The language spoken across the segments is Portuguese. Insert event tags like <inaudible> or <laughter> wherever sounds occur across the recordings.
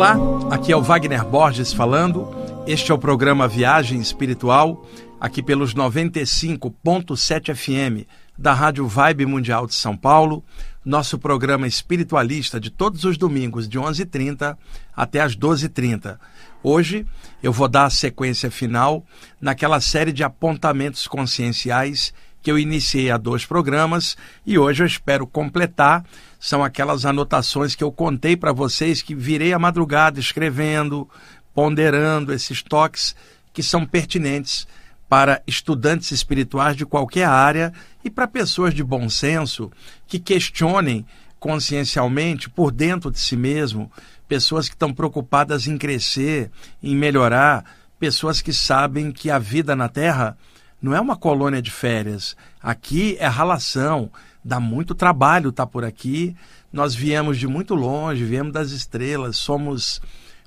Olá, aqui é o Wagner Borges falando. Este é o programa Viagem Espiritual, aqui pelos 95.7 FM da Rádio Vibe Mundial de São Paulo, nosso programa espiritualista de todos os domingos de 11h30 até as 12h30. Hoje eu vou dar a sequência final naquela série de apontamentos conscienciais que eu iniciei há dois programas e hoje eu espero completar. São aquelas anotações que eu contei para vocês que virei a madrugada escrevendo, ponderando esses toques que são pertinentes para estudantes espirituais de qualquer área e para pessoas de bom senso que questionem consciencialmente por dentro de si mesmo, pessoas que estão preocupadas em crescer, em melhorar, pessoas que sabem que a vida na Terra não é uma colônia de férias. Aqui é ralação, dá muito trabalho estar tá por aqui. Nós viemos de muito longe, viemos das estrelas, somos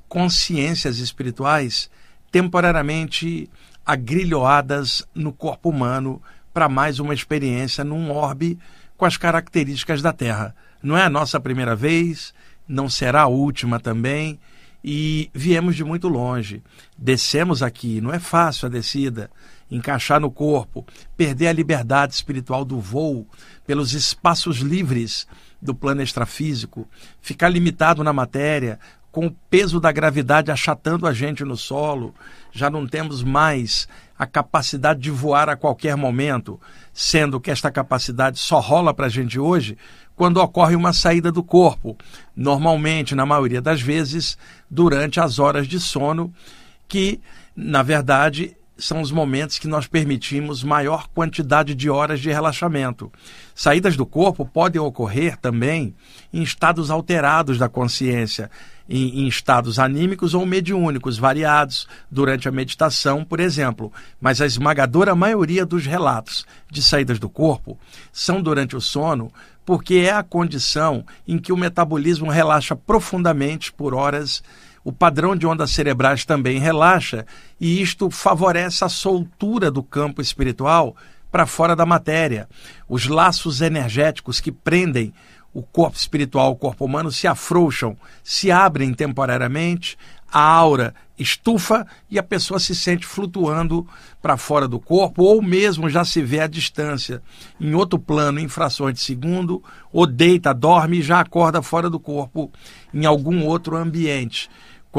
consciências espirituais temporariamente agrilhoadas no corpo humano para mais uma experiência num orbe com as características da Terra. Não é a nossa primeira vez, não será a última também, e viemos de muito longe. Descemos aqui, não é fácil a descida encaixar no corpo, perder a liberdade espiritual do voo pelos espaços livres do plano extrafísico, ficar limitado na matéria, com o peso da gravidade achatando a gente no solo, já não temos mais a capacidade de voar a qualquer momento, sendo que esta capacidade só rola para a gente hoje quando ocorre uma saída do corpo, normalmente, na maioria das vezes, durante as horas de sono, que, na verdade, são os momentos que nós permitimos maior quantidade de horas de relaxamento. Saídas do corpo podem ocorrer também em estados alterados da consciência, em, em, estados anímicos ou mediúnicos variados durante a meditação, por exemplo. Mas a esmagadora maioria dos relatos de saídas do corpo são durante o sono, porque é a condição em que o metabolismo relaxa profundamente por horas o padrão de ondas cerebrais também relaxa e isto favorece a soltura do campo espiritual para fora da matéria. Os laços energéticos que prendem o corpo espiritual ao corpo humano se afrouxam, se abrem temporariamente, a aura estufa e a pessoa se sente flutuando para fora do corpo, ou mesmo já se vê à distância, em outro plano, em frações de segundo, ou deita, dorme e já acorda fora do corpo, em algum outro ambiente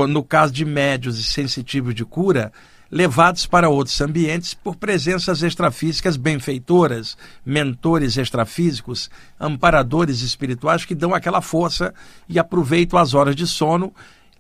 no caso de médios e sensitivos de cura, levados para outros ambientes por presenças extrafísicas benfeitoras, mentores extrafísicos, amparadores espirituais que dão aquela força e aproveitam as horas de sono,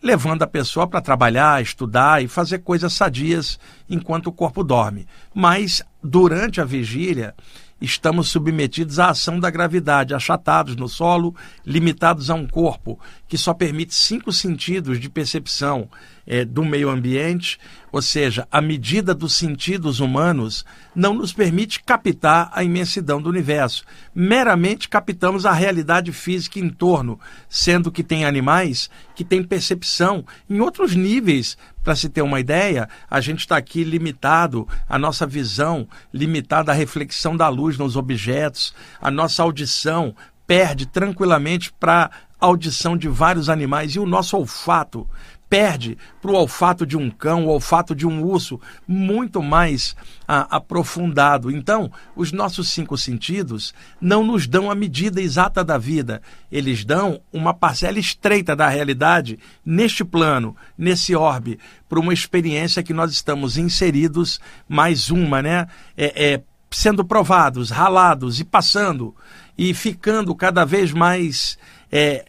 levando a pessoa para trabalhar, estudar e fazer coisas sadias enquanto o corpo dorme. Mas durante a vigília, estamos submetidos à ação da gravidade, achatados no solo, limitados a um corpo que só permite cinco sentidos de percepção é, do meio ambiente, ou seja, a medida dos sentidos humanos não nos permite captar a imensidão do universo. Meramente captamos a realidade física em torno, sendo que tem animais que têm percepção em outros níveis. Para se ter uma ideia, a gente está aqui limitado, a nossa visão limitada à reflexão da luz nos objetos, a nossa audição perde tranquilamente para audição de vários animais e o nosso olfato perde para o olfato de um cão, o olfato de um urso, muito mais a, aprofundado. Então, os nossos cinco sentidos não nos dão a medida exata da vida, eles dão uma parcela estreita da realidade neste plano, nesse orbe, para uma experiência que nós estamos inseridos, mais uma, né? É, é, sendo provados, ralados e passando e ficando cada vez mais é,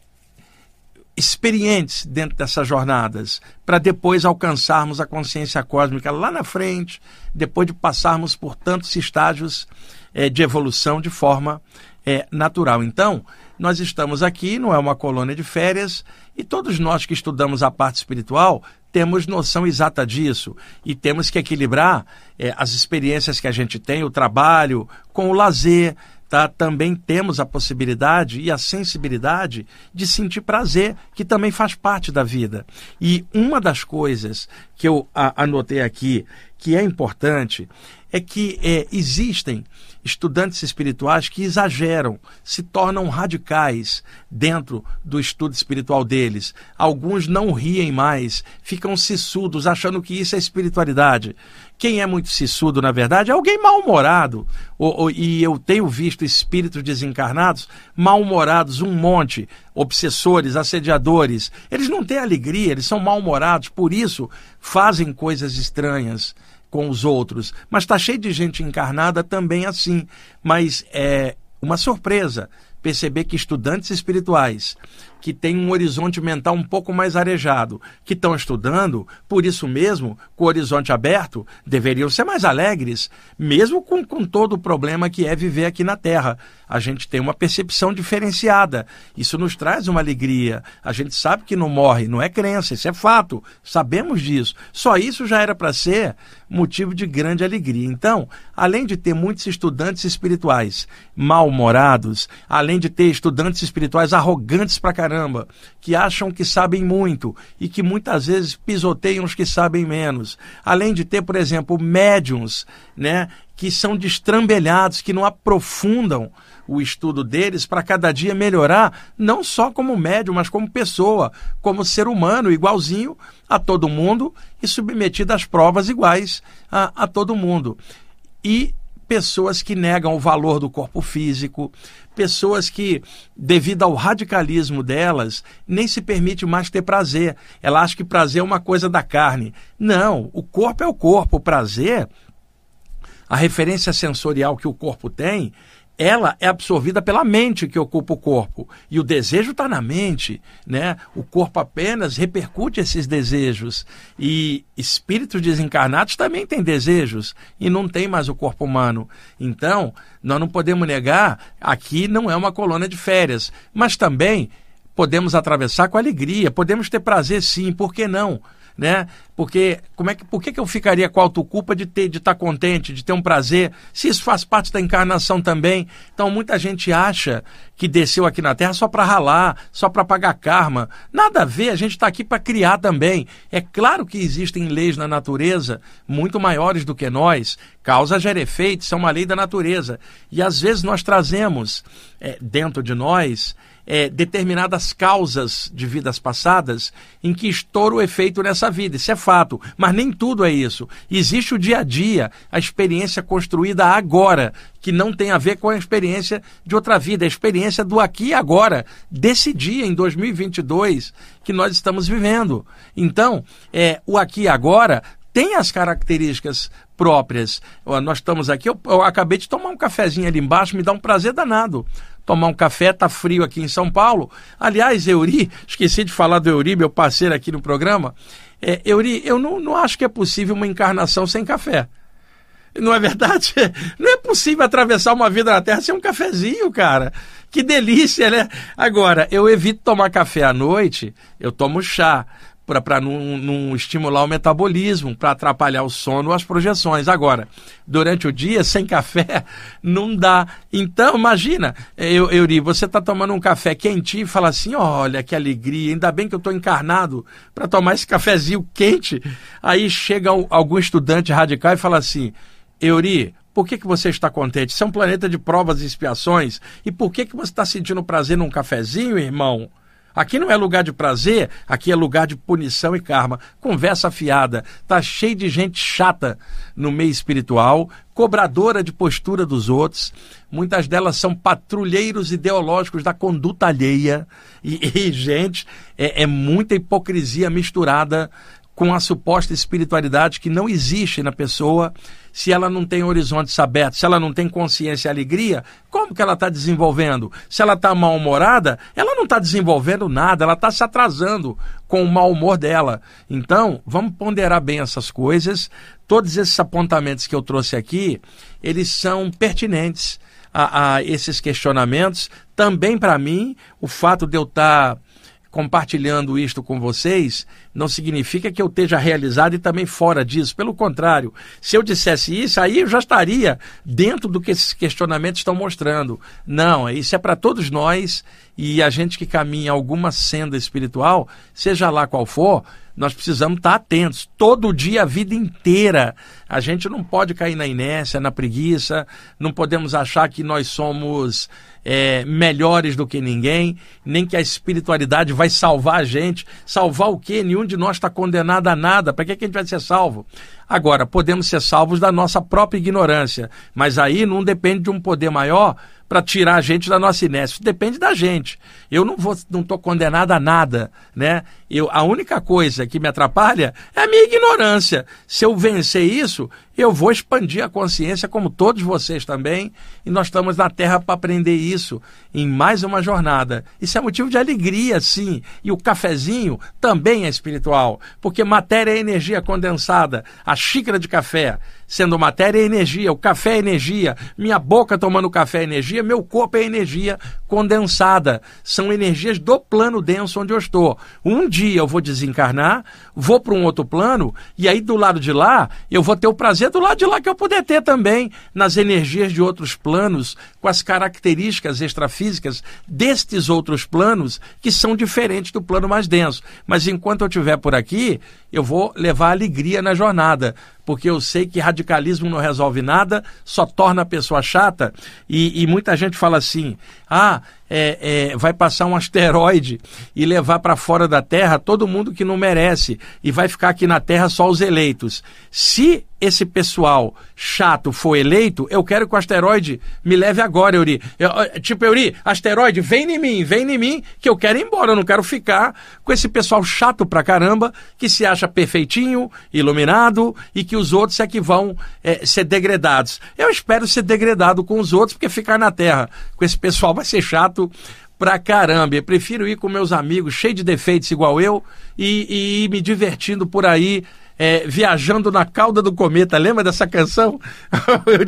experientes dentro dessas jornadas, para depois alcançarmos a consciência cósmica lá na frente, depois de passarmos por tantos estágios é, de evolução de forma é, natural. Então, nós estamos aqui, não é uma colônia de férias, e todos nós que estudamos a parte espiritual temos noção exata disso e temos que equilibrar é, as experiências que a gente tem, o trabalho, com o lazer tá? também temos a possibilidade e a sensibilidade de sentir prazer, que também faz parte da vida. E uma das coisas que eu anotei aqui, que é importante, é que é, existem estudantes espirituais que exageram, se tornam radicais dentro do estudo espiritual deles. Alguns não riem mais, ficam sissudos, achando que isso é espiritualidade. Quem é muito sissudo, na verdade, é alguém mal-humorado. E eu tenho visto espíritos desencarnados mal-humorados, um monte, obsessores, assediadores. Eles não têm alegria, eles são mal-humorados, por isso fazem coisas estranhas com os outros. Mas está cheio de gente encarnada também assim. Mas é uma surpresa perceber que estudantes espirituais que têm um horizonte mental um pouco mais arejado, que estão estudando, por isso mesmo, com o horizonte aberto, deveriam ser mais alegres, mesmo com, com todo o problema que é viver aqui na Terra. A gente tem uma percepção diferenciada. Isso nos traz uma alegria. A gente sabe que não morre, não é crença, isso é fato. Sabemos disso. Só isso já era para ser motivo de grande alegria. Então, além de ter muitos estudantes espirituais mal-humorados, além de ter estudantes espirituais arrogantes pra caramba, caramba, que acham que sabem muito e que muitas vezes pisoteiam os que sabem menos. Além de ter, por exemplo, médiums, né, que são destrambelhados, que não aprofundam o estudo deles para cada dia melhorar, não só como médium, mas como pessoa, como ser humano, igualzinho a todo mundo e submetido às provas iguais a, a todo mundo. E pessoas que negam o valor do corpo físico, pessoas que, devido ao radicalismo delas, nem se permite mais ter prazer. Ela acha que prazer é uma coisa da carne. Não, o corpo é o corpo. O prazer, a referência sensorial que o corpo tem, ela é absorvida pela mente que ocupa o corpo. E o desejo está na mente, né? O corpo apenas repercute esses desejos. E espíritos desencarnados também têm desejos e não tem mais o corpo humano. Então, nós não podemos negar, aqui não é uma colônia de férias, mas também podemos atravessar com alegria, podemos ter prazer sim, por que não? né? Porque como é que, por que, que eu ficaria com autoculpa de ter de estar tá contente, de ter um prazer, se isso faz parte da encarnação também? Então muita gente acha que desceu aqui na Terra só para ralar, só para pagar karma. Nada a ver, a gente está aqui para criar também. É claro que existem leis na natureza muito maiores do que nós. Causa gera efeito, são uma lei da natureza. E às vezes nós trazemos é, dentro de nós é, determinadas causas de vidas passadas em que estoura o efeito nessa vida. Isso é fato. Mas nem tudo é isso. Existe o dia a dia, a experiência construída agora, que não tem a ver com a experiência de outra vida, a experiência do aqui e agora, desse dia, em 2022, que nós estamos vivendo. Então, é, o aqui e agora tem as características próprias. Nós estamos aqui, eu, eu, acabei de tomar um cafezinho ali embaixo, me dá um prazer danado tomar um café, tá frio aqui em São Paulo. Aliás, Euri, esqueci de falar do Euri, meu parceiro aqui no programa. É, Euri, eu não, não acho que é possível uma encarnação sem café. Não é verdade? <laughs> Não é possível atravessar uma vida na Terra sem um cafezinho, cara. Que delícia, né? Agora, eu evito tomar café à noite, eu tomo chá para não, não, estimular o metabolismo, para atrapalhar o sono as projeções. Agora, durante o dia, sem café, <laughs> não dá. Então, imagina, eu, Euri, você está tomando um café quentinho e fala assim: olha que alegria, ainda bem que eu estou encarnado para tomar esse cafezinho quente. Aí chega algum estudante radical e fala assim: Euri, por que, que você está contente? Isso é um planeta de provas e expiações. E por que, que você está sentindo prazer num cafezinho, irmão? Aqui não é lugar de prazer, aqui é lugar de punição e karma. Conversa fiada. Tá cheio de gente chata no meio espiritual, cobradora de postura dos outros. Muitas delas são patrulheiros ideológicos da conduta alheia. E, <laughs> e gente, é, é muita hipocrisia misturada com a suposta espiritualidade que não existe na pessoa se ela não tem horizontes abertos, se ela não tem consciência e alegria, como que ela está desenvolvendo? Se ela está mal-humorada, ela não está desenvolvendo nada, ela está se atrasando com o mau humor dela. Então, vamos ponderar bem essas coisas. Todos esses apontamentos que eu trouxe aqui, eles são pertinentes a, a esses questionamentos. Também para mim, o fato de eu estar tá compartilhando isto com vocês, não significa que eu esteja realizado e também fora disso. Pelo contrário, se eu dissesse isso, aí eu já estaria dentro do que esses questionamentos estão mostrando. Não, isso é para todos nós e a gente que caminha alguma senda espiritual, seja lá qual for, nós precisamos estar atentos. Todo dia, a vida inteira. A gente não pode cair na inércia, na preguiça, não podemos achar que nós somos é, melhores do que ninguém, nem que a espiritualidade vai salvar a gente. Salvar o quê? Nenhum de nós está condenado a nada. Para que, que a gente vai ser salvo? Agora, podemos ser salvos da nossa própria ignorância, mas aí não depende de um poder maior para tirar a gente da nossa inércia. Depende da gente. Eu não vou, não estou condenado a nada, né? Eu, a única coisa que me atrapalha é a minha ignorância. Se eu vencer isso, eu vou expandir a consciência, como todos vocês também, e nós estamos na Terra para aprender isso em mais uma jornada. Isso é motivo de alegria, sim. E o cafezinho também é espiritual, porque matéria é energia condensada. A xícara de café, sendo matéria, é energia, o café é energia, minha boca tomando café é energia, meu corpo é energia condensada. São energias do plano denso onde eu estou. Um dia eu vou desencarnar, vou para um outro plano, e aí do lado de lá eu vou ter o prazer do lado de lá que eu puder ter também, nas energias de outros planos, com as características extrafísicas destes outros planos que são diferentes do plano mais denso. Mas enquanto eu estiver por aqui, eu vou levar alegria na jornada, porque eu sei que radicalismo não resolve nada, só torna a pessoa chata. E, e muita gente fala assim: ah, é, é, vai passar um asteroide e levar para fora da Terra todo mundo que não merece, e vai ficar aqui na Terra só os eleitos. Se esse pessoal chato for eleito, eu quero que o asteroide me leve agora, Euri. Eu, tipo, Euri, asteroide, vem em mim, vem em mim, que eu quero ir embora, eu não quero ficar com esse pessoal chato pra caramba, que se acha perfeitinho, iluminado, e que os outros é que vão é, ser degradados. Eu espero ser degradado com os outros, porque ficar na Terra com esse pessoal vai ser chato pra caramba. Eu prefiro ir com meus amigos, cheios de defeitos igual eu, e, e ir me divertindo por aí, é, viajando na cauda do cometa. Lembra dessa canção? <laughs>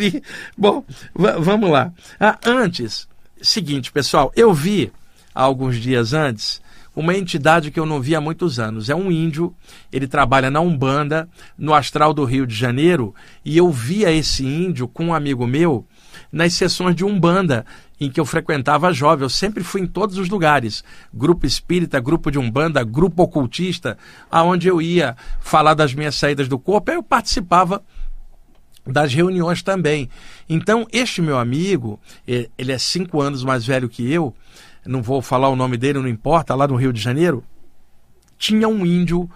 Bom, vamos lá. Ah, antes, seguinte, pessoal, eu vi alguns dias antes uma entidade que eu não vi há muitos anos. É um índio, ele trabalha na Umbanda, no Astral do Rio de Janeiro, e eu via esse índio com um amigo meu nas sessões de Umbanda em que eu frequentava jovem. Eu sempre fui em todos os lugares. Grupo espírita, grupo de umbanda, grupo ocultista, aonde eu ia falar das minhas saídas do corpo, eu participava das reuniões também. Então, este meu amigo, ele é cinco anos mais velho que eu, não vou falar o nome dele, não importa, lá no Rio de Janeiro, tinha um índio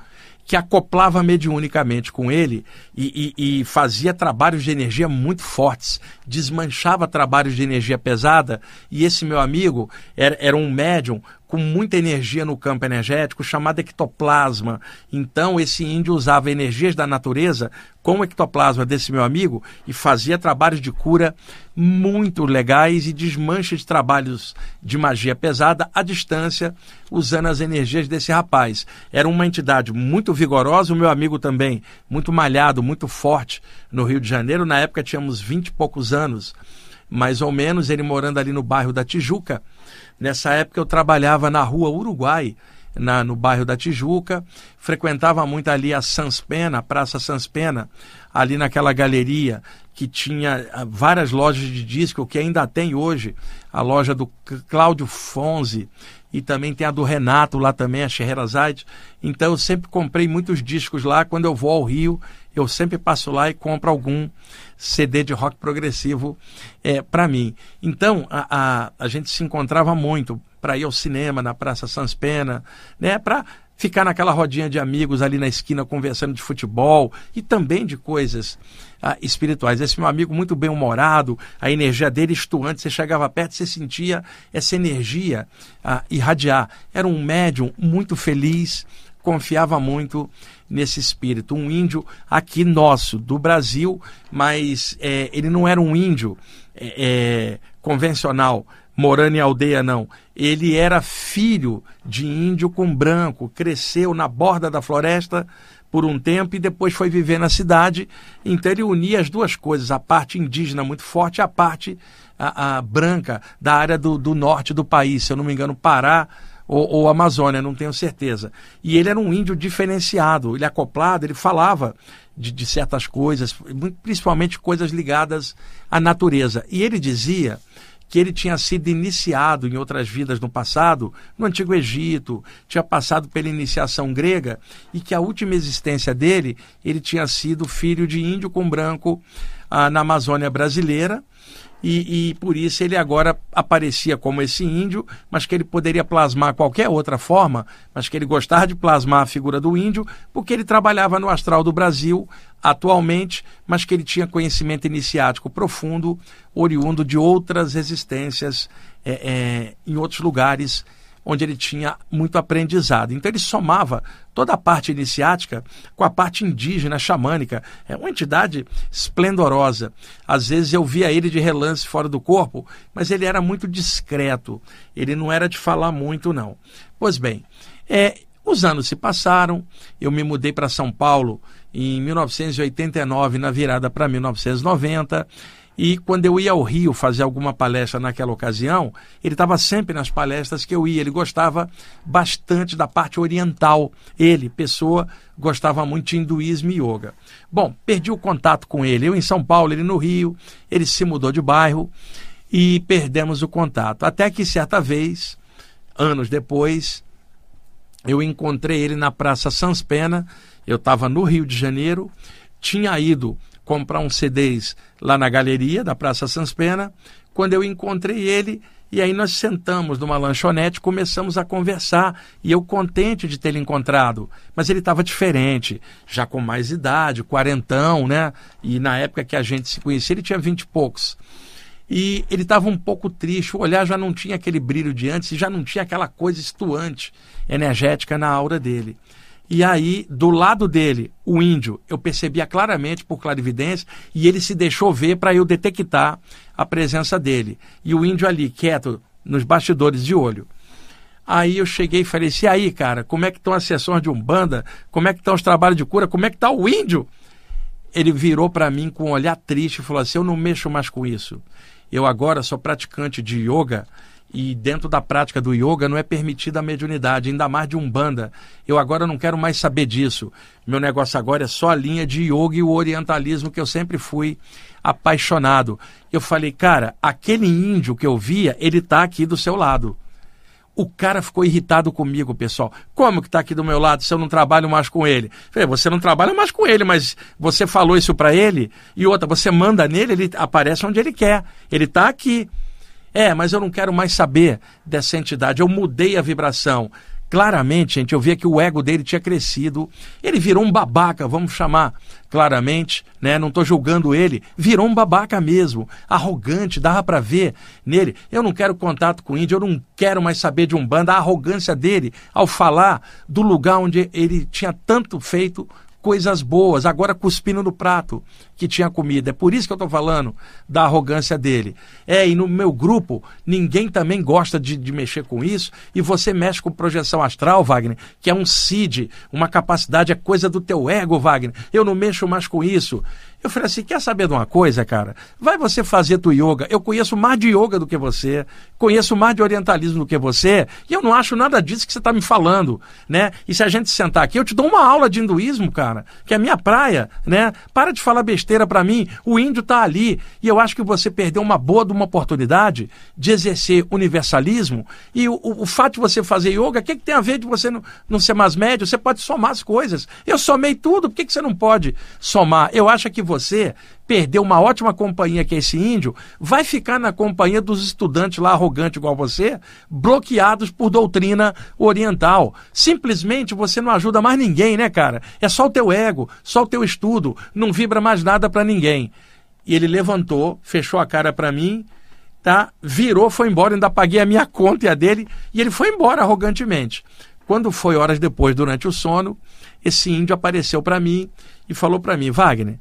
que acoplava mediunicamente com ele e, e, e, fazia trabalhos de energia muito fortes, desmanchava trabalhos de energia pesada. E esse meu amigo era, era um médium com muita energia no campo energético, chamado ectoplasma. Então, esse índio usava energias da natureza com o ectoplasma desse meu amigo e fazia trabalhos de cura muito legais e desmanche de trabalhos de magia pesada à distância, usando as energias desse rapaz. Era uma entidade muito vigorosa, o meu amigo também, muito malhado, muito forte no Rio de Janeiro. Na época tínhamos vinte e poucos anos, mais ou menos, ele morando ali no bairro da Tijuca. Nessa época eu trabalhava na rua Uruguai, na, no bairro da Tijuca, frequentava muito ali a Sanspena, a Praça Sanspena, ali naquela galeria que tinha ah, várias lojas de disco, que ainda tem hoje, a loja do Cláudio Fonzi, e também tem a do Renato lá também, a Scheherazade. Então eu sempre comprei muitos discos lá. Quando eu vou ao Rio, eu sempre passo lá e compro algum CD de rock progressivo é, para mim. Então, a, a, a, gente se encontrava muito para ir ao cinema na Praça Sans Pena, né, para ficar naquela rodinha de amigos ali na esquina conversando de futebol e também de coisas ah, espirituais. Esse meu amigo muito bem humorado, a energia dele estuante, você chegava perto, você sentia essa energia ah, irradiar. Era um médium muito feliz, confiava muito nesse espírito. Um índio aqui nosso, do Brasil, mas é, ele não era um índio é, é, convencional, morando em aldeia, não. Ele era filho de índio com branco, cresceu na borda da floresta por um tempo e depois foi viver na cidade. Então ele unia as duas coisas, a parte indígena muito forte e a parte a, a branca da área do, do norte do país, se eu não me engano, Pará ou, ou Amazônia, não tenho certeza. E ele era um índio diferenciado, ele acoplado, ele falava de, de certas coisas, principalmente coisas ligadas à natureza. E ele dizia que ele tinha sido iniciado em outras vidas no passado, no Antigo Egito, tinha passado pela iniciação grega e que a última existência dele, ele tinha sido filho de índio com branco ah, na Amazônia brasileira. E, e, por isso ele agora aparecia como esse índio, mas que ele poderia plasmar qualquer outra forma, mas que ele gostava de plasmar a figura do índio, porque ele trabalhava no astral do Brasil atualmente, mas que ele tinha conhecimento iniciático profundo, oriundo de outras existências é, é, em outros lugares onde ele tinha muito aprendizado. Então ele somava toda a parte iniciática com a parte indígena, xamânica. É uma entidade esplendorosa. Às vezes eu via ele de relance fora do corpo, mas ele era muito discreto. Ele não era de falar muito, não. Pois bem, é, os anos se passaram, eu me mudei para São Paulo em 1989, na virada para 1990. E quando eu ia ao Rio fazer alguma palestra naquela ocasião, ele estava sempre nas palestras que eu ia. Ele gostava bastante da parte oriental. Ele, pessoa, gostava muito de hinduísmo e yoga. Bom, perdi o contato com ele. Eu em São Paulo, ele no Rio. Ele se mudou de bairro e perdemos o contato. Até que certa vez, anos depois, eu encontrei ele na Praça Sans Pena. Eu estava no Rio de Janeiro, tinha ido comprar uns CDs lá na galeria da Praça Sans Pena, quando eu encontrei ele, e aí nós sentamos numa lanchonete, começamos a conversar, e eu contente de tê-lo encontrado, mas ele estava diferente, já com mais idade, quarentão, né? E na época que a gente se conhecia, ele tinha vinte e poucos. E ele estava um pouco triste, o olhar já não tinha aquele brilho de antes, e já não tinha aquela coisa estuante, energética na aura dele. E aí, do lado dele, o índio, eu percebia claramente por clarividência e ele se deixou ver para eu detectar a presença dele. E o índio ali, quieto, nos bastidores de olho. Aí eu cheguei e falei assim, aí, cara, como é que estão as sessões de Umbanda? Como é que estão os trabalhos de cura? Como é que está o índio? Ele virou para mim com um olhar triste e falou assim, eu não mexo mais com isso. Eu agora sou praticante de yoga e dentro da prática do yoga não é permitida a mediunidade, ainda mais de umbanda. Eu agora não quero mais saber disso. Meu negócio agora é só a linha de yoga e o orientalismo que eu sempre fui apaixonado. Eu falei, cara, aquele índio que eu via, ele está aqui do seu lado. O cara ficou irritado comigo, pessoal. Como que está aqui do meu lado se eu não trabalho mais com ele? Falei, você não trabalha mais com ele, mas você falou isso para ele e outra, você manda nele, ele aparece onde ele quer. Ele está aqui. É, mas eu não quero mais saber dessa entidade. Eu mudei a vibração. Claramente, gente, eu via que o ego dele tinha crescido. Ele virou um babaca, vamos chamar claramente, né? Não estou julgando ele. Virou um babaca mesmo, arrogante, dava para ver nele. Eu não quero contato com índio, eu não quero mais saber de um bando. A arrogância dele ao falar do lugar onde ele tinha tanto feito coisas boas, agora cuspindo no prato que tinha comida. É por isso que eu estou falando da arrogância dele. É, e no meu grupo, ninguém também gosta de, de, mexer com isso, e você mexe com projeção astral, Wagner, que é um CID, uma capacidade, é coisa do teu ego, Wagner. Eu não mexo mais com isso. Eu falei assim: quer saber de uma coisa, cara? Vai você fazer tu yoga. Eu conheço mais de yoga do que você, conheço mais de orientalismo do que você, e eu não acho nada disso que você está me falando, né? E se a gente sentar aqui, eu te dou uma aula de hinduísmo, cara, que é a minha praia, né? Para de falar besteira para mim. O índio está ali, e eu acho que você perdeu uma boa de uma oportunidade de exercer universalismo. E o, o, o fato de você fazer yoga, o que, que tem a ver de você não, não ser mais médio? Você pode somar as coisas. Eu somei tudo, por que, que você não pode somar? Eu acho que você perdeu uma ótima companhia que é esse índio, vai ficar na companhia dos estudantes lá arrogantes igual você, bloqueados por doutrina oriental. Simplesmente você não ajuda mais ninguém, né, cara? É só o teu ego, só o teu estudo, não vibra mais nada para ninguém. E ele levantou, fechou a cara para mim, tá? Virou, foi embora, ainda paguei a minha conta e a dele, e ele foi embora arrogantemente. Quando foi horas depois, durante o sono, esse índio apareceu para mim e falou para mim, Wagner,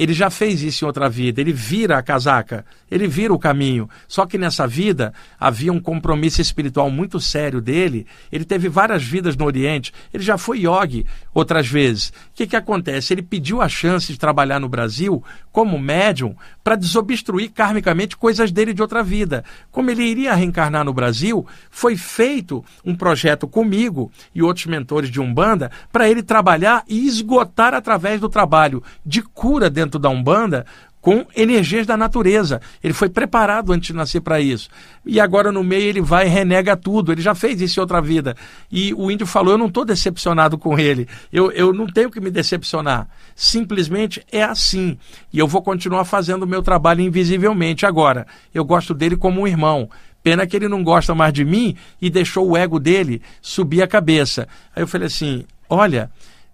ele já fez isso em outra vida, ele vira a casaca, ele vira o caminho. Só que nessa vida havia um compromisso espiritual muito sério dele. Ele teve várias vidas no Oriente, ele já foi yogi outras vezes. O que, que acontece? Ele pediu a chance de trabalhar no Brasil como médium para desobstruir karmicamente coisas dele de outra vida. Como ele iria reencarnar no Brasil, foi feito um projeto comigo e outros mentores de Umbanda para ele trabalhar e esgotar através do trabalho de cura dentro da Umbanda com energias da natureza. Ele foi preparado antes de nascer para isso. E agora no meio ele vai e renega tudo. Ele já fez isso em outra vida. E o índio falou: Eu não estou decepcionado com ele. Eu, eu não tenho que me decepcionar. Simplesmente é assim. E eu vou continuar fazendo o meu trabalho invisivelmente. Agora, eu gosto dele como um irmão. Pena que ele não gosta mais de mim e deixou o ego dele subir a cabeça. Aí eu falei assim: Olha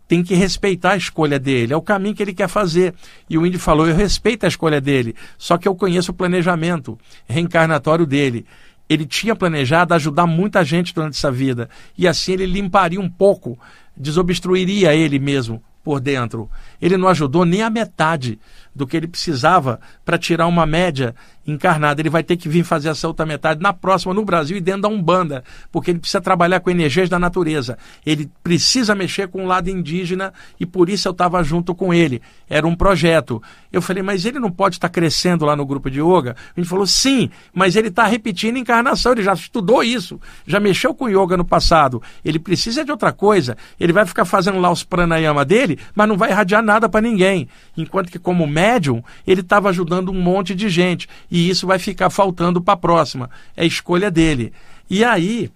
tem que respeitar a escolha dele, é o caminho que ele quer fazer. E o índio falou: Eu respeito a escolha dele, só que eu conheço o planejamento reencarnatório dele. Ele tinha planejado ajudar muita gente durante essa vida, e assim ele limparia um pouco, desobstruiria ele mesmo por dentro. Ele não ajudou nem a metade do que ele precisava para tirar uma média encarnada. Ele vai ter que vir fazer essa outra metade na próxima, no Brasil e dentro da Umbanda, porque ele precisa trabalhar com energias da natureza. Ele precisa mexer com o lado indígena e por isso eu estava junto com ele. Era um projeto. Eu falei, mas ele não pode estar tá crescendo lá no grupo de yoga? Gente falou, sim, mas ele está repetindo encarnação, ele já estudou isso, já mexeu com yoga no passado. Ele precisa de outra coisa. Ele vai ficar fazendo lá os pranayama dele, mas não vai irradiar nada para ninguém. Enquanto que, como médium, ele estava ajudando um monte de gente e isso vai ficar faltando para a próxima. É escolha dele. E aí,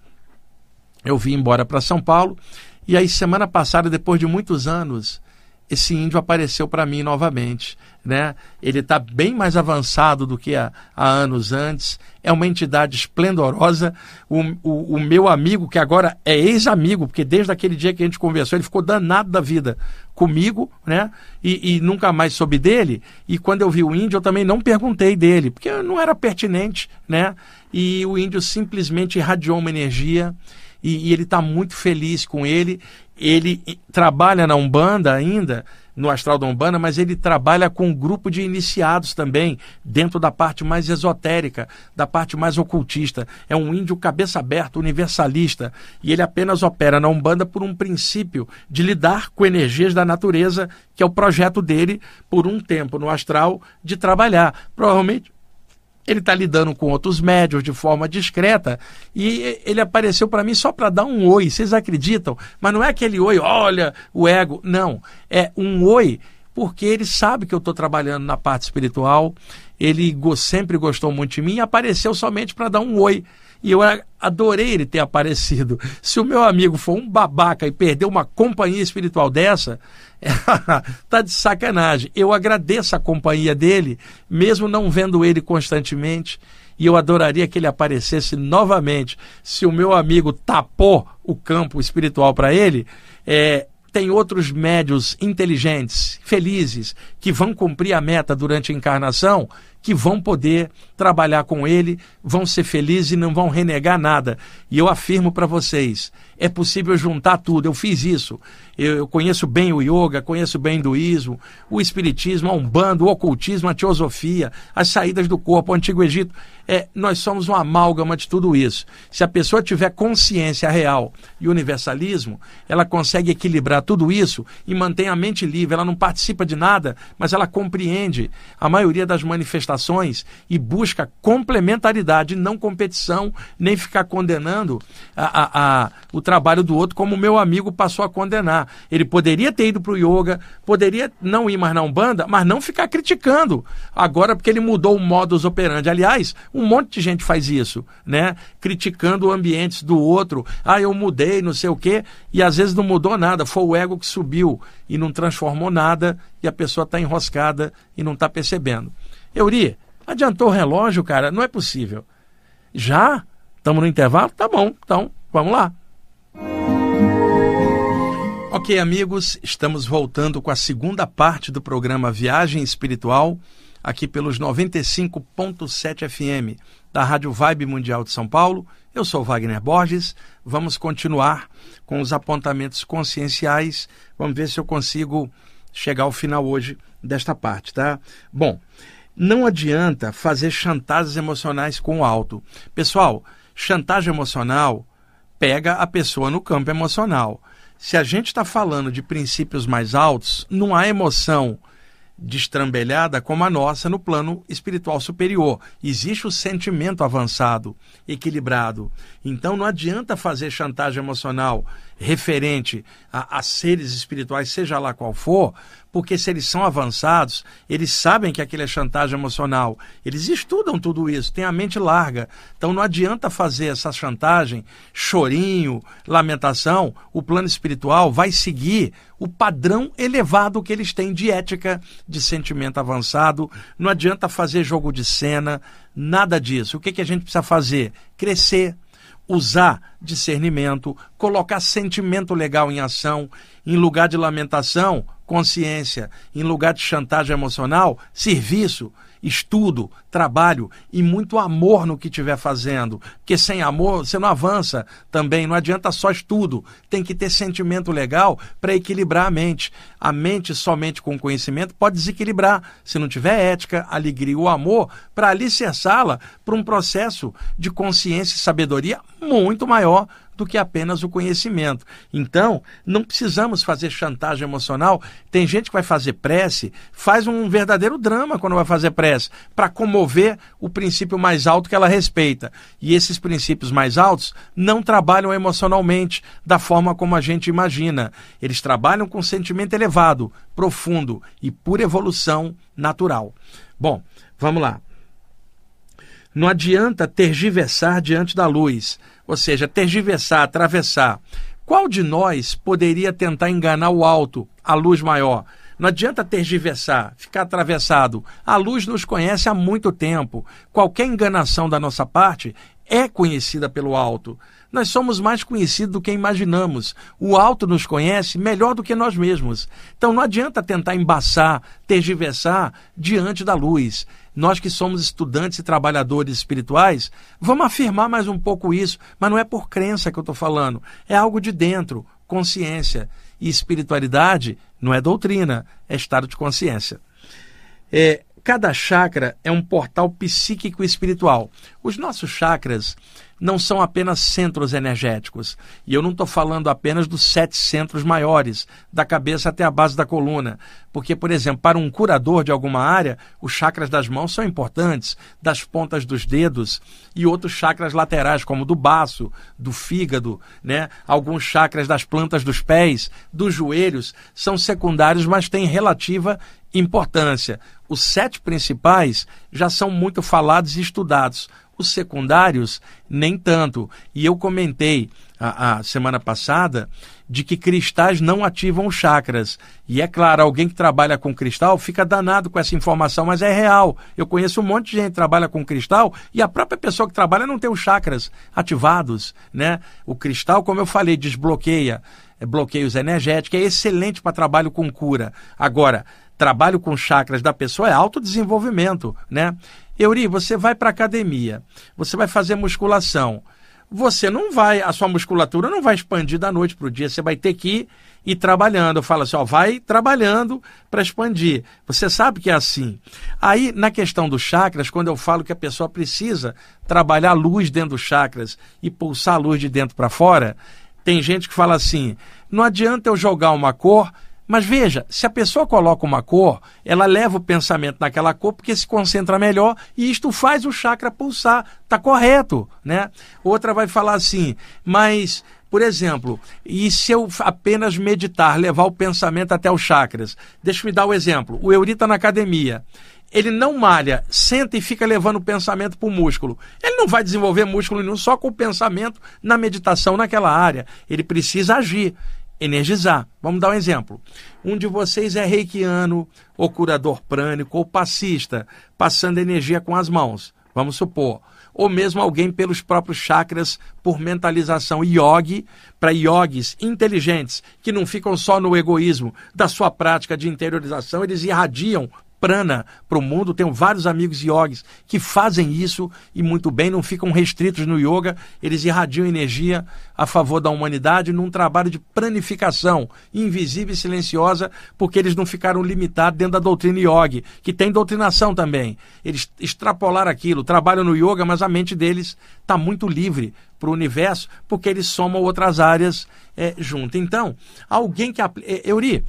eu vim embora para São Paulo, e aí, semana passada, depois de muitos anos, esse índio apareceu para mim novamente. Né? Ele está bem mais avançado do que há, há, anos antes. É uma entidade esplendorosa. O, o, o meu amigo, que agora é ex-amigo, porque desde aquele dia que a gente conversou, ele ficou danado da vida comigo, né? E, e, nunca mais soube dele. E quando eu vi o índio, eu também não perguntei dele, porque não era pertinente, né? E o índio simplesmente irradiou uma energia e, e ele está muito feliz com ele. Ele trabalha na Umbanda ainda, no Astral da Umbanda, mas ele trabalha com um grupo de iniciados também, dentro da parte mais esotérica, da parte mais ocultista. É um índio cabeça aberta, universalista, e ele apenas opera na Umbanda por um princípio de lidar com energias da natureza, que é o projeto dele, por um tempo no astral, de trabalhar. Provavelmente ele está lidando com outros médios de forma discreta e ele apareceu para mim só para dar um oi. Vocês acreditam? Mas não é aquele oi, olha o ego. Não. É um oi porque ele sabe que eu estou trabalhando na parte espiritual. Ele sempre gostou muito de mim e apareceu somente para dar um oi. E eu adorei ele ter aparecido. Se o meu amigo for um babaca e perder uma companhia espiritual dessa, <laughs> tá de sacanagem. Eu agradeço a companhia dele, mesmo não vendo ele constantemente. E eu adoraria que ele aparecesse novamente. Se o meu amigo tapou o campo espiritual para ele, é, tem outros médios inteligentes, felizes, que vão cumprir a meta durante a encarnação que vão poder trabalhar com ele, vão ser felizes e não vão renegar nada. E eu afirmo para vocês, é possível juntar tudo. Eu fiz isso. Eu, eu, conheço bem o yoga, conheço bem o hinduísmo, o espiritismo, a umbanda, o ocultismo, a teosofia, as saídas do corpo, o antigo Egito. É, nós somos uma amálgama de tudo isso. Se a pessoa tiver consciência real e universalismo, ela consegue equilibrar tudo isso e mantém a mente livre. Ela não participa de nada, mas ela compreende a maioria das manifestações e busca complementaridade, não competição, nem ficar condenando a, a, a, o trabalho do outro, como o meu amigo passou a condenar. Ele poderia ter ido para o yoga, poderia não ir mais na Umbanda, mas não ficar criticando. Agora, porque ele mudou o modus operandi. Aliás, um monte de gente faz isso, né? Criticando ambientes do outro. Ah, eu mudei, não sei o quê. E às vezes não mudou nada. Foi o ego que subiu e não transformou nada. E a pessoa está enroscada e não está percebendo. Euri, adiantou o relógio, cara? Não é possível. Já? Estamos no intervalo? Tá bom. Então, vamos lá. Ok, amigos, estamos voltando com a segunda parte do programa Viagem Espiritual, aqui pelos 95.7 FM da Rádio Vibe Mundial de São Paulo. Eu sou Wagner Borges. Vamos continuar com os apontamentos conscienciais. Vamos ver se eu consigo chegar ao final hoje desta parte, tá? Bom, não adianta fazer chantagens emocionais com o alto. Pessoal, chantagem emocional pega a pessoa no campo emocional se a gente está falando de princípios mais altos, não há emoção destrambelhada como a nossa no plano espiritual superior. Existe o sentimento avançado, equilibrado. Então não adianta fazer chantagem emocional referente a, a seres espirituais, seja lá qual for, porque se eles são avançados, eles sabem que aquilo é chantagem emocional. Eles estudam tudo isso, têm a mente larga. Então não adianta fazer essa chantagem, chorinho, lamentação. O plano espiritual vai seguir o padrão elevado que eles têm de ética, de sentimento avançado. Não adianta fazer jogo de cena, nada disso. O que, que a gente precisa fazer? Crescer usar discernimento, colocar sentimento legal em ação, em lugar de lamentação, consciência, em lugar de chantagem emocional, serviço, estudo, trabalho e muito amor no que estiver fazendo. Porque sem amor você não avança também, não adianta só estudo, tem que ter sentimento legal para equilibrar a mente. A mente somente com conhecimento pode desequilibrar se não tiver ética, alegria ou amor para alicerçá-la para um processo de consciência e sabedoria muito maior do que apenas o conhecimento. Então, não precisamos fazer chantagem emocional. Tem gente que vai fazer prece, faz um verdadeiro drama quando vai fazer prece, para comover o princípio mais alto que ela respeita. E esses princípios mais altos não trabalham emocionalmente da forma como a gente imagina. Eles trabalham com sentimento elevado, profundo e por evolução natural. Bom, vamos lá. Não adianta tergiversar diante da luz ou seja, tergiversar, atravessar. Qual de nós poderia tentar enganar o alto, a luz maior? Não adianta tergiversar, ficar atravessado. A luz nos conhece há muito tempo. Qualquer enganação da nossa parte é conhecida pelo alto. Nós somos mais conhecidos do que imaginamos. O alto nos conhece melhor do que nós mesmos. Então não adianta tentar embaçar, tergiversar diante da luz nós que somos estudantes e trabalhadores espirituais, vamos afirmar mais um pouco isso, mas não é por crença que eu estou falando, é algo de dentro, consciência. E espiritualidade não é doutrina, é estado de consciência. É, cada chakra é um portal psíquico espiritual. Os nossos chakras não são apenas centros energéticos. E eu não estou falando apenas dos sete centros maiores, da cabeça até a base da coluna. Porque, por exemplo, para um curador de alguma área, os chakras das mãos são importantes, das pontas dos dedos e outros chakras laterais, como do baço, do fígado, né? alguns chakras das plantas dos pés, dos joelhos, são secundários, mas têm relativa importância. Os sete principais já são muito falados e estudados. Os secundários, nem tanto. E eu comentei a, a, semana passada de que cristais não ativam chakras. E é claro, alguém que trabalha com cristal fica danado com essa informação, mas é real. Eu conheço um monte de gente que trabalha com cristal e a própria pessoa que trabalha não tem os chakras ativados, né? O cristal, como eu falei, desbloqueia é, bloqueios energéticos, é excelente para trabalho com cura. Agora, trabalho com chakras da pessoa é autodesenvolvimento, né? Euri, você vai para academia, você vai fazer musculação. Você não vai, a sua musculatura não vai expandir da noite para o dia. Você vai ter que ir, trabalhando. Eu falo assim, ó, vai trabalhando para expandir. Você sabe que é assim. Aí, na questão dos chakras, quando eu falo que a pessoa precisa trabalhar luz dentro dos chakras e pulsar a luz de dentro para fora, tem gente que fala assim: não adianta eu jogar uma cor mas veja, se a pessoa coloca uma cor, ela leva o pensamento naquela cor porque se concentra melhor e isto faz o chakra pulsar. Está correto, né? Outra vai falar assim, mas por exemplo, e se eu apenas meditar, levar o pensamento até os chakras? Deixa-me dar o um exemplo. O Eurita na academia. Ele não malha, senta e fica levando o pensamento para o músculo. Ele não vai desenvolver músculo nenhum só com o pensamento na meditação naquela área. Ele precisa agir energizar. Vamos dar um exemplo. Um de vocês é reikiano, ou curador prânico, ou passista, passando energia com as mãos. Vamos supor. Ou mesmo alguém pelos próprios chakras, por mentalização yogi, para yogis inteligentes, que não ficam só no egoísmo da sua prática de interiorização, eles irradiam prana para o mundo. Tenho vários amigos yogis que fazem isso e muito bem, não ficam restritos no yoga, eles irradiam energia a favor da humanidade num trabalho de pranificação invisível e silenciosa, porque eles não ficaram limitados dentro da doutrina yogi, que tem doutrinação também. Eles extrapolaram aquilo, trabalham no yoga, mas a mente deles está muito livre para o universo, porque eles somam outras áreas é, junto. Então, alguém que. É, Euri,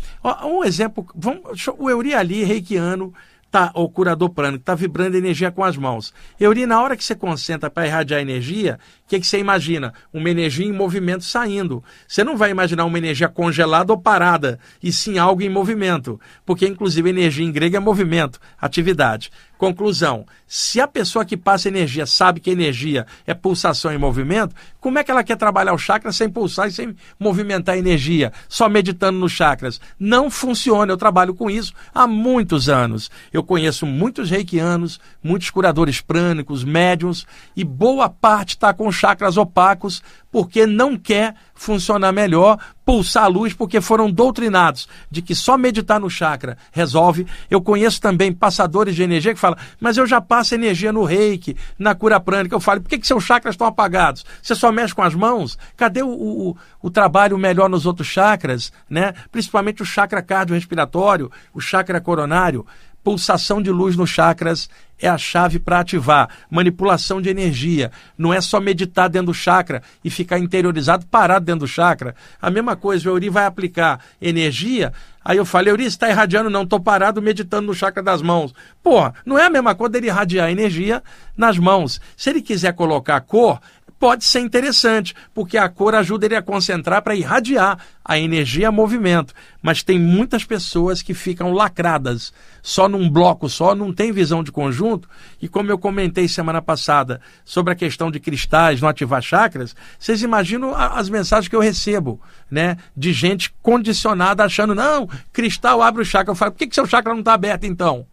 um exemplo. Vamos, o Euri ali, reikiano, tá, o curador prânico, está vibrando energia com as mãos. Euri, na hora que você concentra para irradiar energia, o que, que você imagina? Uma energia em movimento saindo. Você não vai imaginar uma energia congelada ou parada, e sim algo em movimento. Porque, inclusive, energia em grego é movimento, atividade. Conclusão: se a pessoa que passa energia sabe que energia é pulsação em movimento, como é que ela quer trabalhar o chakra sem pulsar e sem movimentar a energia, só meditando nos chakras? Não funciona. Eu trabalho com isso há muitos anos. Eu conheço muitos reikianos, muitos curadores prânicos, médiums, e boa parte está com chakras opacos porque não quer funcionar melhor, pulsar a luz, porque foram doutrinados de que só meditar no chakra resolve. Eu conheço também passadores de energia que falam, mas eu já passo energia no reiki, na cura prânica. Eu falo, por que, que seus chakras estão apagados? Você só mexe com as mãos? Cadê o, o, o trabalho melhor nos outros chakras? Né? Principalmente o chakra cardiorrespiratório, o chakra coronário pulsação de luz nos chakras é a chave para ativar. Manipulação de energia. Não é só meditar dentro do chakra e ficar interiorizado, parado dentro do chakra. A mesma coisa, o Euri vai aplicar energia. Aí eu falei, Euri, você está irradiando? Não, estou parado meditando no chakra das mãos. Porra, não é a mesma coisa dele irradiar energia nas mãos. Se ele quiser colocar cor, pode ser interessante, porque a cor ajuda ele a concentrar para irradiar a energia a movimento. Mas tem muitas pessoas que ficam lacradas só num bloco só, não tem visão de conjunto. E como eu comentei semana passada sobre a questão de cristais, não ativar chakras, vocês imaginam as mensagens que eu recebo, né? De gente condicionada achando, não, cristal abre o chakra. Eu falo, por que, que seu chakra não está aberto então?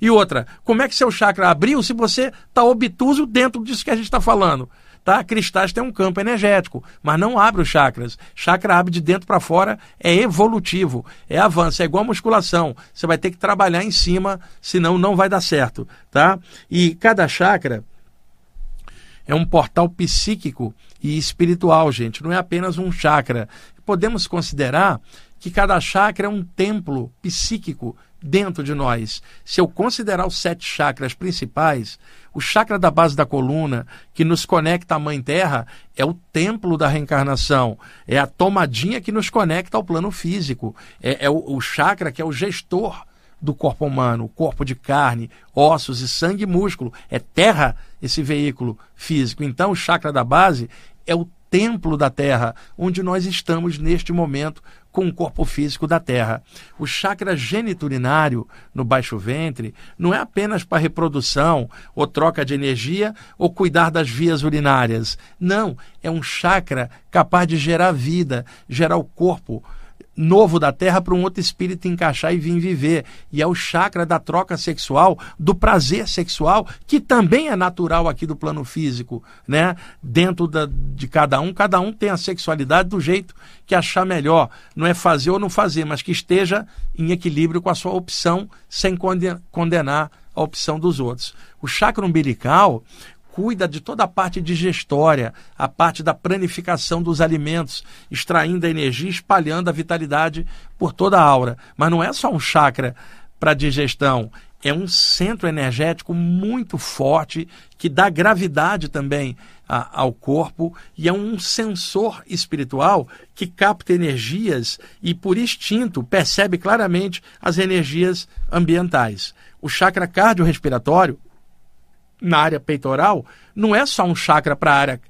E outra, como é que seu chakra abriu se você está obtuso dentro disso que a gente está falando? Tá? Cristais têm um campo energético, mas não abre os chakras. Chakra abre de dentro para fora, é evolutivo, é avanço, é igual musculação. Você vai ter que trabalhar em cima, senão não vai dar certo, tá? E cada chakra é um portal psíquico e espiritual, gente. Não é apenas um chakra. Podemos considerar que cada chakra é um templo psíquico dentro de nós. Se eu considerar os sete chakras principais, o chakra da base da coluna, que nos conecta à Mãe Terra, é o templo da reencarnação, é a tomadinha que nos conecta ao plano físico, é, é o, o chakra que é o gestor do corpo humano, o corpo de carne, ossos e sangue e músculo. É terra esse veículo físico. Então, o chakra da base é o templo da terra, onde nós estamos neste momento com o corpo físico da terra. O chakra geniturinário no baixo ventre não é apenas para reprodução ou troca de energia ou cuidar das vias urinárias. Não, é um chakra capaz de gerar vida, gerar o corpo novo da terra para um outro espírito encaixar e vir viver. E é o chakra da troca sexual, do prazer sexual, que também é natural aqui do plano físico, né? Dentro da, de cada um, cada um tem a sexualidade do jeito que achar melhor. Não é fazer ou não fazer, mas que esteja em equilíbrio com a sua opção, sem condenar a opção dos outros. O chakra umbilical, cuida de toda a parte digestória, a parte da planificação dos alimentos, extraindo a energia, espalhando a vitalidade por toda a aura. Mas não é só um chakra para digestão, é um centro energético muito forte que dá gravidade também a, ao corpo e é um sensor espiritual que capta energias e, por instinto, percebe claramente as energias ambientais. O chakra cardiorrespiratório na área peitoral não é só um chakra para a área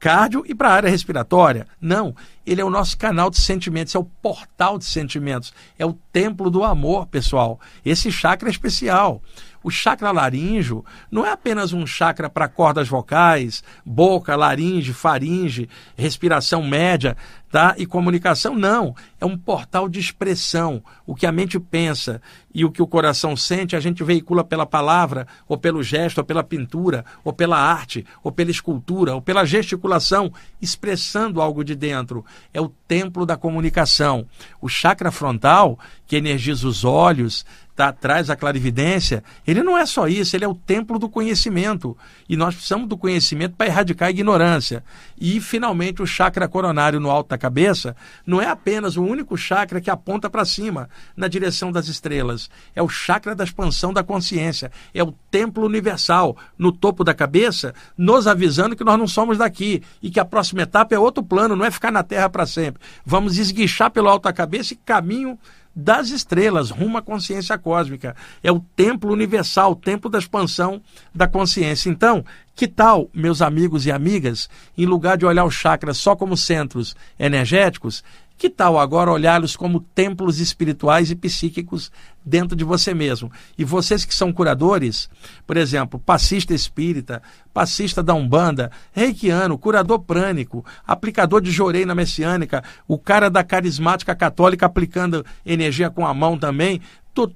cardio e para a área respiratória. Não, ele é o nosso canal de sentimentos, é o portal de sentimentos, é o templo do amor, pessoal. Esse chakra é especial. O chakra laríngeo não é apenas um chakra para cordas vocais, boca, laringe, faringe, respiração média tá? e comunicação, não. É um portal de expressão. O que a mente pensa e o que o coração sente, a gente veicula pela palavra, ou pelo gesto, ou pela pintura, ou pela arte, ou pela escultura, ou pela gesticulação, expressando algo de dentro. É o templo da comunicação. O chakra frontal, que energiza os olhos, tá, traz a clarividência, ele não é só isso, ele é o templo do conhecimento. E nós precisamos do conhecimento para erradicar a ignorância. E, finalmente, o chakra coronário no alto da cabeça não é apenas o único chakra que aponta para cima, na direção das estrelas. É o chakra da expansão da consciência. É o templo universal, no topo da cabeça, nos avisando que nós não somos daqui e que a próxima etapa é outro plano, não é ficar na Terra para sempre. Vamos esguichar pelo alto da cabeça e caminho das estrelas, rumo à consciência cósmica. É o templo universal, o templo da expansão da consciência. Então, que tal, meus amigos e amigas, em lugar de olhar os chakras só como centros energéticos, que tal agora olhá-los como templos espirituais e psíquicos dentro de você mesmo? E vocês que são curadores, por exemplo, passista espírita, passista da Umbanda, reikiano, curador prânico, aplicador de joreina messiânica, o cara da carismática católica aplicando energia com a mão também,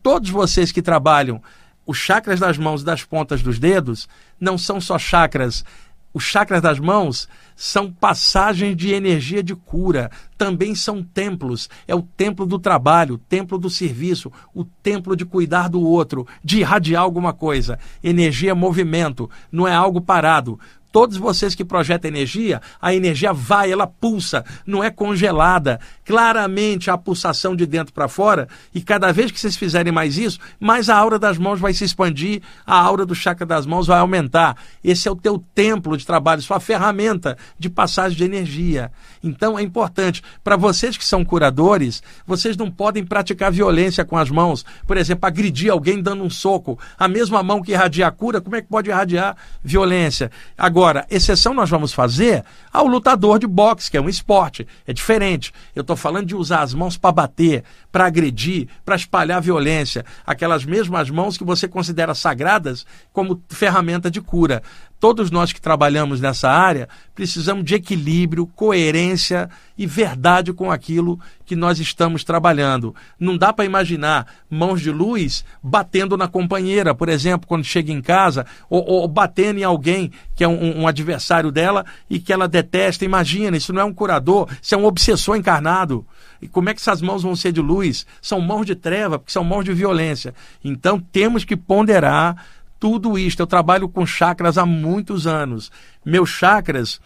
todos vocês que trabalham os chakras das mãos e das pontas dos dedos não são só chakras os chakras das mãos são passagens de energia de cura, também são templos. É o templo do trabalho, o templo do serviço, o templo de cuidar do outro, de irradiar alguma coisa. Energia é movimento, não é algo parado todos vocês que projetam energia, a energia vai, ela pulsa, não é congelada. Claramente a pulsação de dentro para fora, e cada vez que vocês fizerem mais isso, mais a aura das mãos vai se expandir, a aura do chakra das mãos vai aumentar. Esse é o teu templo de trabalho, sua ferramenta de passagem de energia. Então é importante, para vocês que são curadores, vocês não podem praticar violência com as mãos. Por exemplo, agredir alguém dando um soco. A mesma mão que irradia a cura, como é que pode irradiar violência? Agora, Agora, exceção nós vamos fazer ao lutador de boxe, que é um esporte, é diferente. Eu estou falando de usar as mãos para bater, para agredir, para espalhar violência, aquelas mesmas mãos que você considera sagradas como ferramenta de cura. Todos nós que trabalhamos nessa área precisamos de equilíbrio, coerência e verdade com aquilo que nós estamos trabalhando. Não dá para imaginar mãos de luz batendo na companheira, por exemplo, quando chega em casa, ou, ou batendo em alguém que é um, um, adversário dela e que ela detesta. Imagina, isso não é um curador, isso é um obsessor encarnado. E como é que essas mãos vão ser de luz? São mãos de treva, porque são mãos de violência. Então temos que ponderar tudo isto. Eu trabalho com chakras há muitos anos. Meus chakras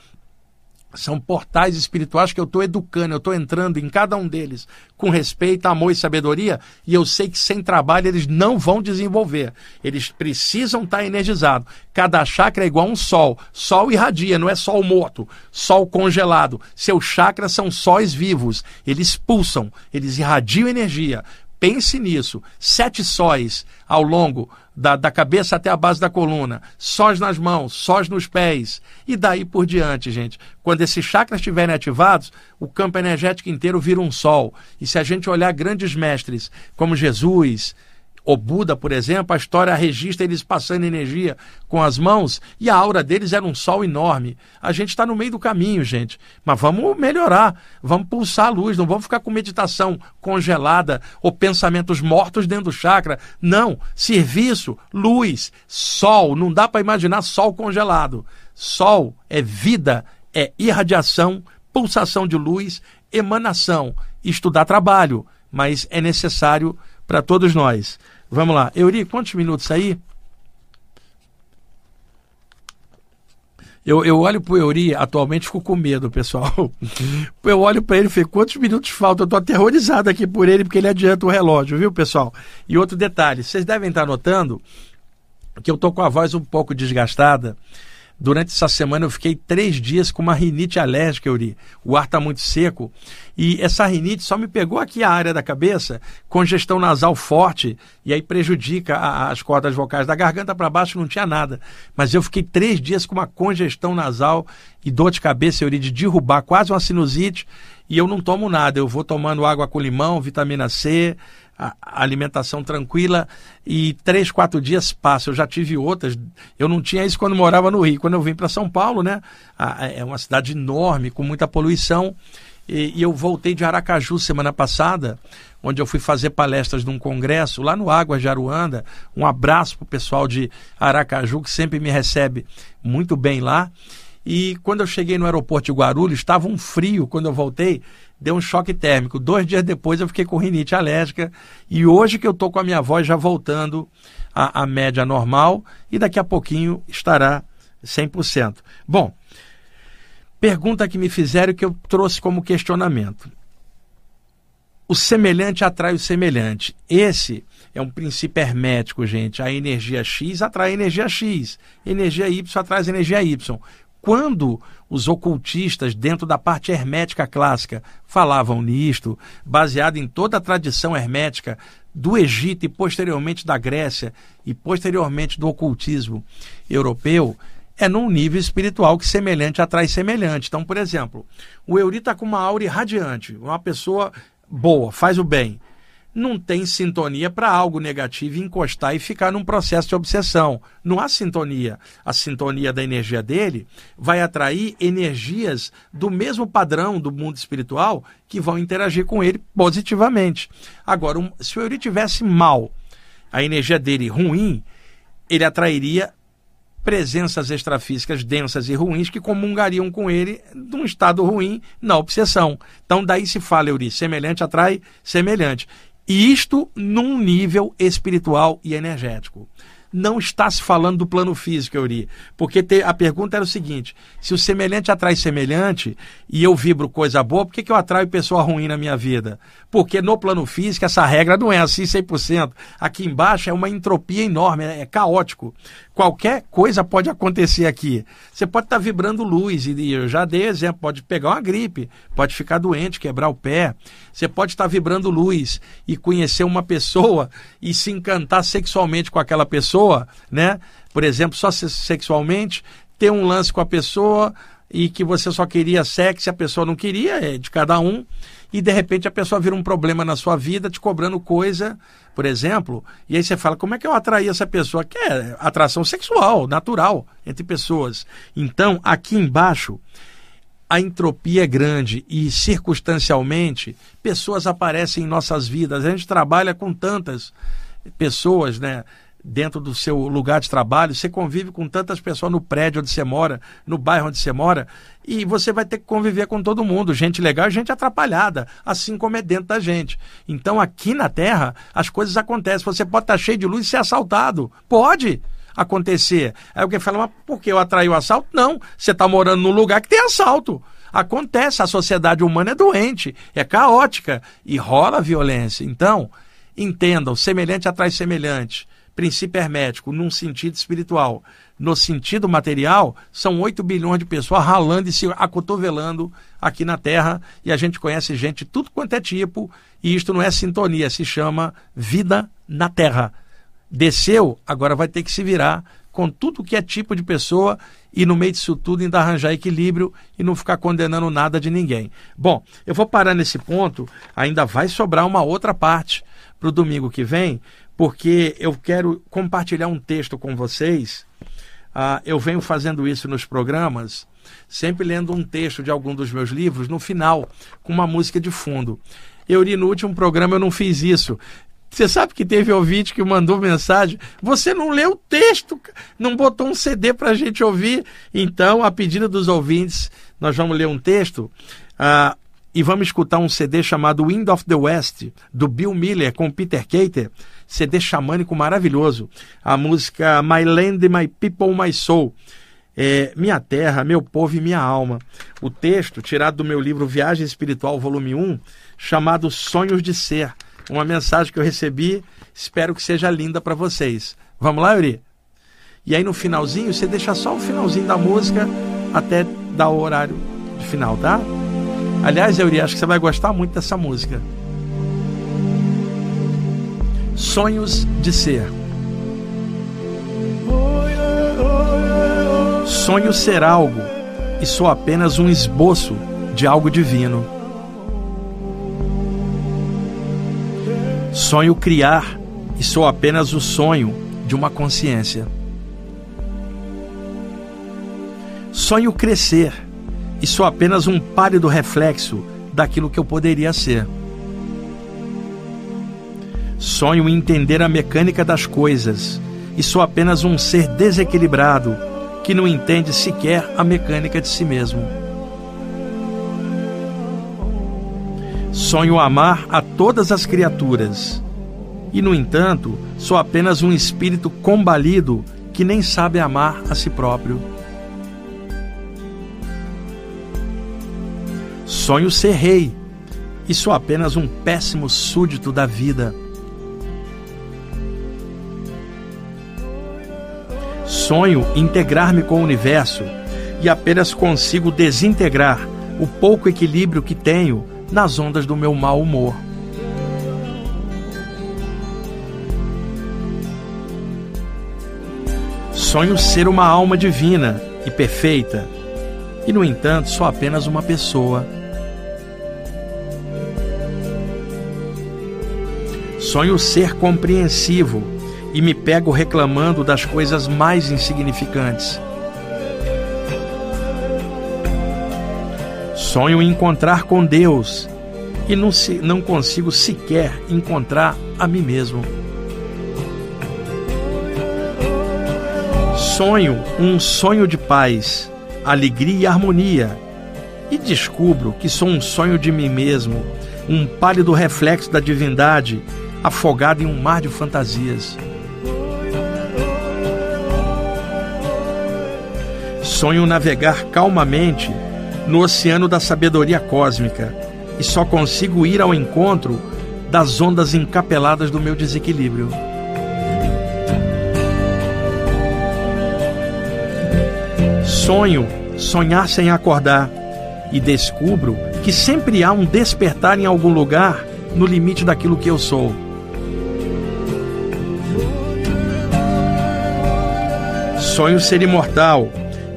são portais espirituais que eu estou educando, eu estou entrando em cada um deles com respeito, amor e sabedoria, e eu sei que sem trabalho eles não vão desenvolver. Eles precisam estar tá energizados. Cada chakra é igual um sol. Sol irradia, não é sol morto, sol congelado. Seus chakras são sóis vivos. Eles pulsam, eles irradiam energia. Pense nisso. Sete sóis ao longo da, da cabeça até a base da coluna, sós nas mãos, sós nos pés, e daí por diante, gente. Quando esses chakras estiverem ativados, o campo energético inteiro vira um sol. E se a gente olhar grandes mestres como Jesus, o Buda, por exemplo, a história registra eles passando energia com as mãos e a aura deles era um sol enorme. A gente está no meio do caminho, gente. Mas vamos melhorar, vamos pulsar a luz, não vamos ficar com meditação congelada ou pensamentos mortos dentro do chakra. Não, serviço, luz, sol. Não dá para imaginar sol congelado. Sol é vida, é irradiação, pulsação de luz, emanação. Dá trabalho, mas é necessário para todos nós. Vamos lá. Euri, quantos minutos aí? Eu, eu olho pro Euri, atualmente fico com medo, pessoal. Eu olho para ele e falei, quantos minutos faltam? Eu tô aterrorizado aqui por ele, porque ele adianta o relógio, viu, pessoal? E outro detalhe, vocês devem estar notando que eu tô com a voz um pouco desgastada. Durante essa semana eu fiquei três dias com uma rinite alérgica, Euri. O ar está muito seco. E essa rinite só me pegou aqui a área da cabeça, congestão nasal forte, e aí prejudica a, as cordas vocais. Da garganta para baixo não tinha nada. Mas eu fiquei três dias com uma congestão nasal e dor de cabeça, Euri, de derrubar quase uma sinusite. E eu não tomo nada. Eu vou tomando água com limão, vitamina C, a alimentação tranquila e três, quatro dias passa. Eu já tive outras. Eu não tinha isso quando morava no Rio. Quando eu vim para São Paulo, né? É uma cidade enorme, com muita poluição. E, e, eu voltei de Aracaju semana passada, onde eu fui fazer palestras num congresso lá no Águas de Aruanda. Um abraço para o pessoal de Aracaju, que sempre me recebe muito bem lá. E quando eu cheguei no aeroporto de Guarulhos, estava um frio quando eu voltei deu um choque térmico. Dois dias depois eu fiquei com rinite alérgica e hoje que eu estou com a minha voz já voltando à, à média normal e daqui a pouquinho estará 100%. Bom, pergunta que me fizeram que eu trouxe como questionamento. O semelhante atrai o semelhante. Esse é um princípio hermético, gente. A energia X atrai energia X. Energia Y atrai energia Y. quando os ocultistas, dentro da parte hermética clássica, falavam nisto, baseado em toda a tradição hermética do Egito e posteriormente da Grécia e posteriormente do ocultismo europeu, é num nível espiritual que semelhante atrai semelhante. Então, por exemplo, o Euri está com uma aura irradiante, uma pessoa boa, faz o bem não tem sintonia para algo negativo encostar e ficar num processo de obsessão. Não há sintonia. A sintonia da energia dele vai atrair energias do mesmo padrão do mundo espiritual que vão interagir com ele positivamente. Agora, se o Yuri tivesse mal, a energia dele ruim, ele atrairia presenças extrafísicas densas e ruins que comungariam com ele num estado ruim na obsessão. Então daí se fala, Euri, semelhante atrai semelhante. E isto num nível espiritual e energético. Não está se falando do plano físico, Euri, porque te, a pergunta era o seguinte: se o semelhante atrai semelhante e eu vibro coisa boa, por que, que eu atraio pessoa ruim na minha vida? Porque no plano físico essa regra não é assim 100%. Aqui embaixo é uma entropia enorme, é, caótico. Qualquer coisa pode acontecer aqui. Você pode estar vibrando luz, e eu já dei exemplo, pode pegar uma gripe, pode ficar doente, quebrar o pé. Você pode estar vibrando luz e conhecer uma pessoa e se encantar sexualmente com aquela pessoa, né? Por exemplo, só sexualmente, ter um lance com a pessoa e que você só queria sexo e a pessoa não queria, é de cada um e de repente a pessoa vira um problema na sua vida, te cobrando coisa, por exemplo, e aí você fala, como é que eu atraí essa pessoa? Que é atração sexual, natural, entre pessoas. Então, aqui embaixo, a entropia é grande e circunstancialmente pessoas aparecem em nossas vidas. A gente trabalha com tantas pessoas, né? Dentro do seu lugar de trabalho, você convive com tantas pessoas no prédio onde você mora, no bairro onde você mora, e você vai ter que conviver com todo mundo, gente legal e gente atrapalhada, assim como é dentro da gente. Então aqui na Terra as coisas acontecem. Você pode estar cheio de luz e ser assaltado. Pode acontecer. Aí alguém fala, mas por que eu atraí o assalto? Não, você está morando num lugar que tem assalto. Acontece, a sociedade humana é doente, é caótica e rola violência. Então, entendam, semelhante atrai semelhante princípio hermético num sentido espiritual. No sentido material, são 8 bilhões de pessoas ralando e se acotovelando aqui na Terra, e a gente conhece gente de tudo quanto é tipo, e isto não é sintonia, se chama vida na Terra. Desceu, agora vai ter que se virar com tudo que é tipo de pessoa e no meio disso tudo ainda arranjar equilíbrio e não ficar condenando nada de ninguém. Bom, eu vou parar nesse ponto, ainda vai sobrar uma outra parte para o domingo que vem, porque eu quero compartilhar um texto com vocês. Uh, eu venho fazendo isso nos programas, sempre lendo um texto de algum dos meus livros no final, com uma música de fundo. Eu li no último programa, eu não fiz isso. Você sabe que teve ouvinte que mandou mensagem. Você não leu o texto, não botou um CD para a gente ouvir. Então, a pedido dos ouvintes, nós vamos ler um texto. Uh, e vamos escutar um CD chamado Wind of the West, do Bill Miller com Peter Cater, CD xamânico maravilhoso. A música My Land, My People, My Soul. É, minha terra, meu povo e minha alma. O texto, tirado do meu livro Viagem Espiritual, volume 1, chamado Sonhos de Ser. Uma mensagem que eu recebi, espero que seja linda para vocês. Vamos lá, Yuri? E aí no finalzinho, você deixa só o finalzinho da música até dar o horário de final, tá? Aliás, Euri, acho que você vai gostar muito dessa música. Sonhos de ser. Sonho ser algo e sou apenas um esboço de algo divino. Sonho criar e sou apenas o sonho de uma consciência. Sonho crescer e sou apenas um pálido reflexo daquilo que eu poderia ser. Sonho em entender a mecânica das coisas e sou apenas um ser desequilibrado que não entende sequer a mecânica de si mesmo. Sonho amar a todas as criaturas e, no entanto, sou apenas um espírito combalido que nem sabe amar a si próprio. Sonho ser rei e sou apenas um péssimo súdito da vida. Sonho integrar-me com o universo e apenas consigo desintegrar o pouco equilíbrio que tenho nas ondas do meu mau humor. Sonho ser uma alma divina e perfeita, e no entanto sou apenas uma pessoa. Sonho ser compreensivo e me pego reclamando das coisas mais insignificantes. Sonho encontrar com Deus e não, se, não consigo sequer encontrar a mim mesmo. Sonho um sonho de paz, alegria e harmonia e descubro que sou um sonho de mim mesmo, um pálido reflexo da divindade afogado em um mar de fantasias. Sonho navegar calmamente no oceano da sabedoria cósmica e só consigo ir ao encontro das ondas encapeladas do meu desequilíbrio. Sonho sonhar sem acordar e descubro que sempre há um despertar em algum lugar no limite daquilo que eu sou. Sonho ser imortal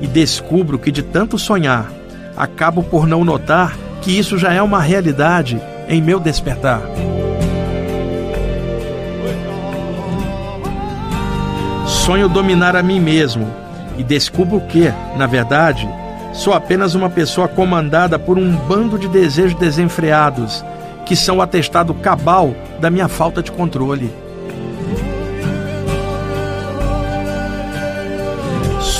e descubro que de tanto sonhar, acabo por não notar que isso já é uma realidade em meu despertar. Sonho dominar a mim mesmo e descubro que, na verdade, sou apenas uma pessoa comandada por um bando de desejos desenfreados que são o atestado cabal da minha falta de controle.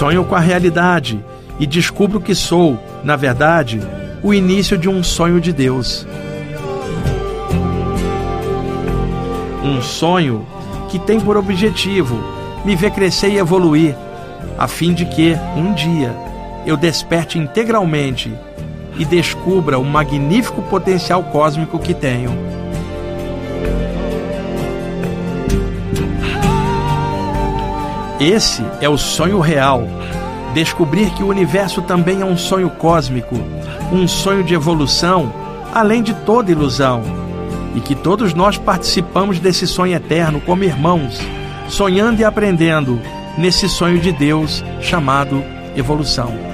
Sonho com a realidade e descubro que sou, na verdade, o início de um sonho de Deus. Um sonho que tem por objetivo me ver crescer e evoluir, a fim de que, um dia, eu desperte integralmente e descubra o magnífico potencial cósmico que tenho. Esse é o sonho real. Descobrir que o universo também é um sonho cósmico, um sonho de evolução, além de toda ilusão. E que todos nós participamos desse sonho eterno como irmãos, sonhando e aprendendo nesse sonho de Deus chamado evolução.